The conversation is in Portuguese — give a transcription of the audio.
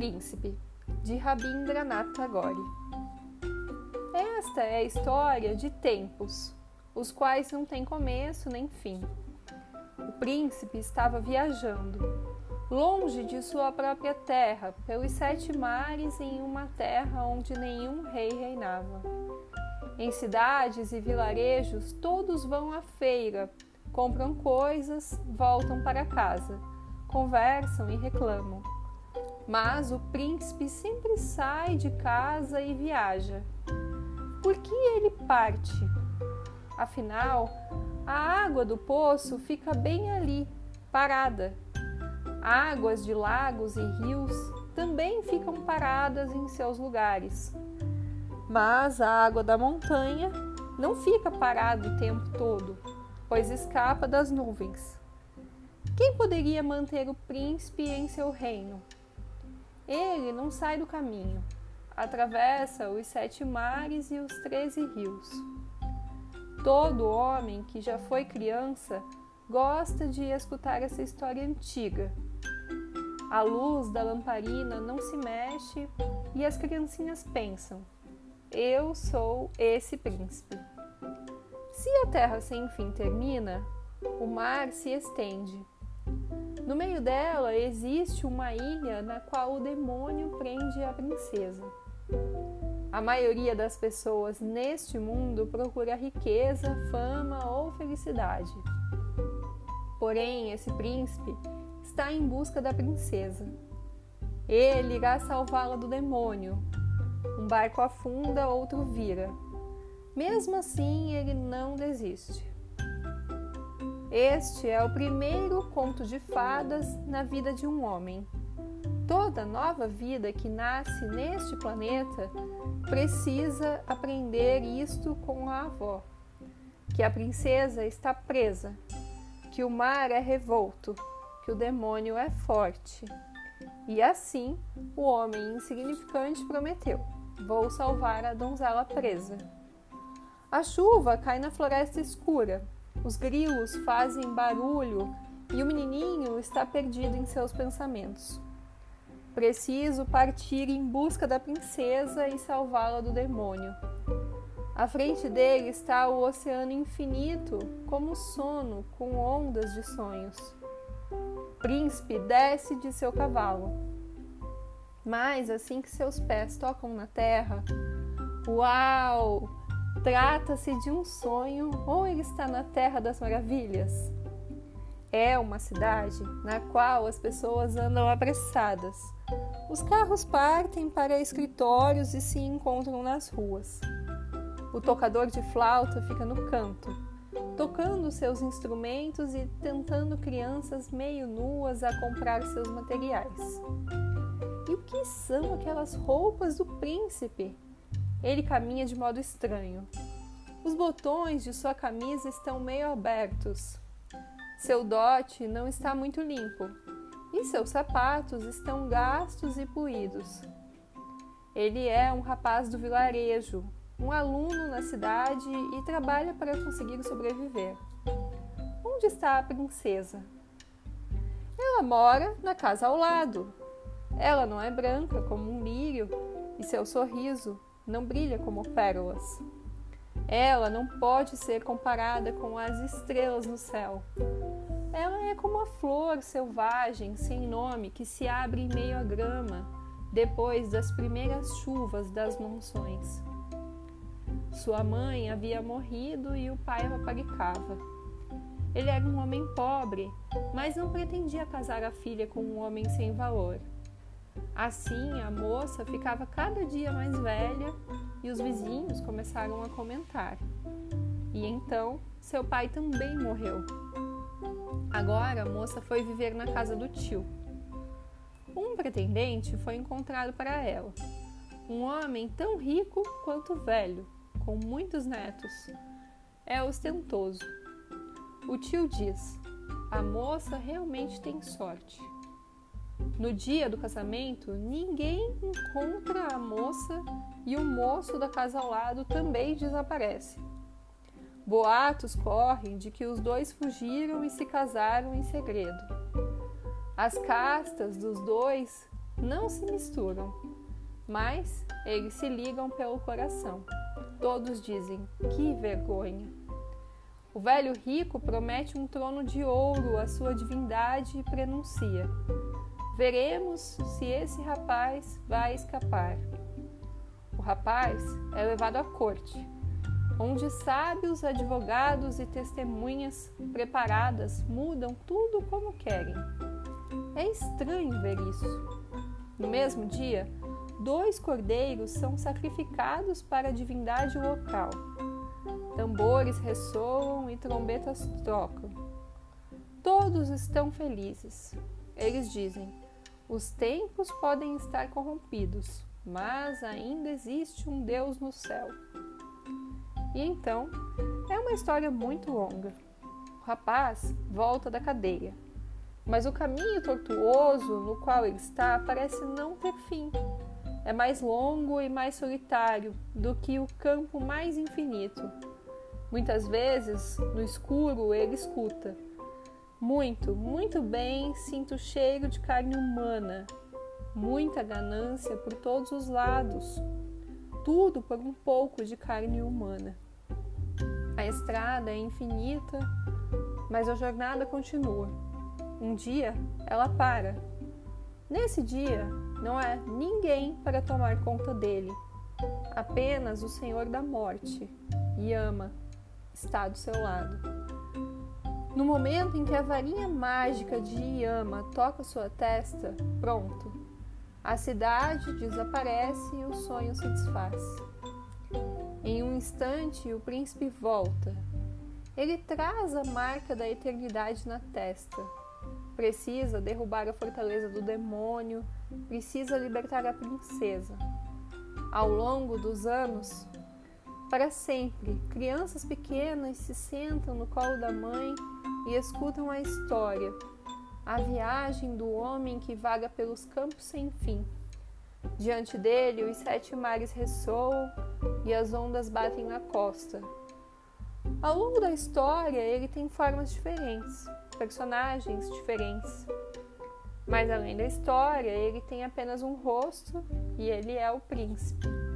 Príncipe, de Rabindranath Tagore. Esta é a história de tempos, os quais não têm começo nem fim. O príncipe estava viajando, longe de sua própria terra, pelos sete mares, em uma terra onde nenhum rei reinava. Em cidades e vilarejos, todos vão à feira, compram coisas, voltam para casa, conversam e reclamam. Mas o príncipe sempre sai de casa e viaja. Por que ele parte? Afinal, a água do poço fica bem ali, parada. Águas de lagos e rios também ficam paradas em seus lugares. Mas a água da montanha não fica parada o tempo todo, pois escapa das nuvens. Quem poderia manter o príncipe em seu reino? Ele não sai do caminho, atravessa os sete mares e os treze rios. Todo homem que já foi criança gosta de escutar essa história antiga. A luz da lamparina não se mexe e as criancinhas pensam: Eu sou esse príncipe. Se a terra sem fim termina, o mar se estende no meio dela existe uma ilha na qual o demônio prende a princesa. A maioria das pessoas neste mundo procura riqueza, fama ou felicidade. Porém, esse príncipe está em busca da princesa. Ele irá salvá-la do demônio. Um barco afunda, outro vira. Mesmo assim, ele não desiste. Este é o primeiro conto de fadas na vida de um homem. Toda nova vida que nasce neste planeta precisa aprender isto com a avó: que a princesa está presa, que o mar é revolto, que o demônio é forte. E assim o homem insignificante prometeu: Vou salvar a donzela presa. A chuva cai na floresta escura os grilos fazem barulho e o menininho está perdido em seus pensamentos. Preciso partir em busca da princesa e salvá-la do demônio. À frente dele está o oceano infinito, como sono, com ondas de sonhos. Príncipe desce de seu cavalo. Mas assim que seus pés tocam na terra, uau! Trata-se de um sonho ou ele está na Terra das Maravilhas? É uma cidade na qual as pessoas andam apressadas. Os carros partem para escritórios e se encontram nas ruas. O tocador de flauta fica no canto, tocando seus instrumentos e tentando crianças meio nuas a comprar seus materiais. E o que são aquelas roupas do príncipe? Ele caminha de modo estranho. Os botões de sua camisa estão meio abertos. Seu dote não está muito limpo e seus sapatos estão gastos e poídos. Ele é um rapaz do vilarejo, um aluno na cidade e trabalha para conseguir sobreviver. Onde está a princesa? Ela mora na casa ao lado. Ela não é branca como um lírio e seu sorriso não brilha como pérolas. Ela não pode ser comparada com as estrelas no céu. Ela é como a flor selvagem sem nome que se abre em meio à grama depois das primeiras chuvas das monções. Sua mãe havia morrido e o pai a paparicava. Ele era um homem pobre, mas não pretendia casar a filha com um homem sem valor. Assim, a moça ficava cada dia mais velha e os vizinhos começaram a comentar. E então, seu pai também morreu. Agora, a moça foi viver na casa do tio. Um pretendente foi encontrado para ela. Um homem tão rico quanto velho, com muitos netos. É ostentoso. O tio diz: a moça realmente tem sorte. No dia do casamento, ninguém encontra a moça e o moço da casa ao lado também desaparece. Boatos correm de que os dois fugiram e se casaram em segredo. As castas dos dois não se misturam, mas eles se ligam pelo coração. Todos dizem: Que vergonha! O velho rico promete um trono de ouro à sua divindade e prenuncia: Veremos se esse rapaz vai escapar. O rapaz é levado à corte, onde sábios advogados e testemunhas preparadas mudam tudo como querem. É estranho ver isso. No mesmo dia, dois cordeiros são sacrificados para a divindade local. Tambores ressoam e trombetas tocam. Todos estão felizes. Eles dizem: os tempos podem estar corrompidos, mas ainda existe um Deus no céu. E então, é uma história muito longa. O rapaz volta da cadeia, mas o caminho tortuoso no qual ele está parece não ter fim é mais longo e mais solitário do que o campo mais infinito. Muitas vezes, no escuro, ele escuta. Muito, muito bem, sinto cheiro de carne humana, muita ganância por todos os lados, tudo por um pouco de carne humana. A estrada é infinita, mas a jornada continua. Um dia ela para. Nesse dia, não há ninguém para tomar conta dele. Apenas o Senhor da morte, Yama, está do seu lado. No momento em que a varinha mágica de Yama toca sua testa, pronto. A cidade desaparece e o sonho se desfaz. Em um instante, o príncipe volta. Ele traz a marca da eternidade na testa Precisa derrubar a fortaleza do demônio, precisa libertar a princesa. Ao longo dos anos, para sempre, crianças pequenas se sentam no colo da mãe e escutam a história, a viagem do homem que vaga pelos campos sem fim. Diante dele, os sete mares ressoam e as ondas batem na costa. Ao longo da história, ele tem formas diferentes personagens diferentes. Mas além da história, ele tem apenas um rosto e ele é o príncipe.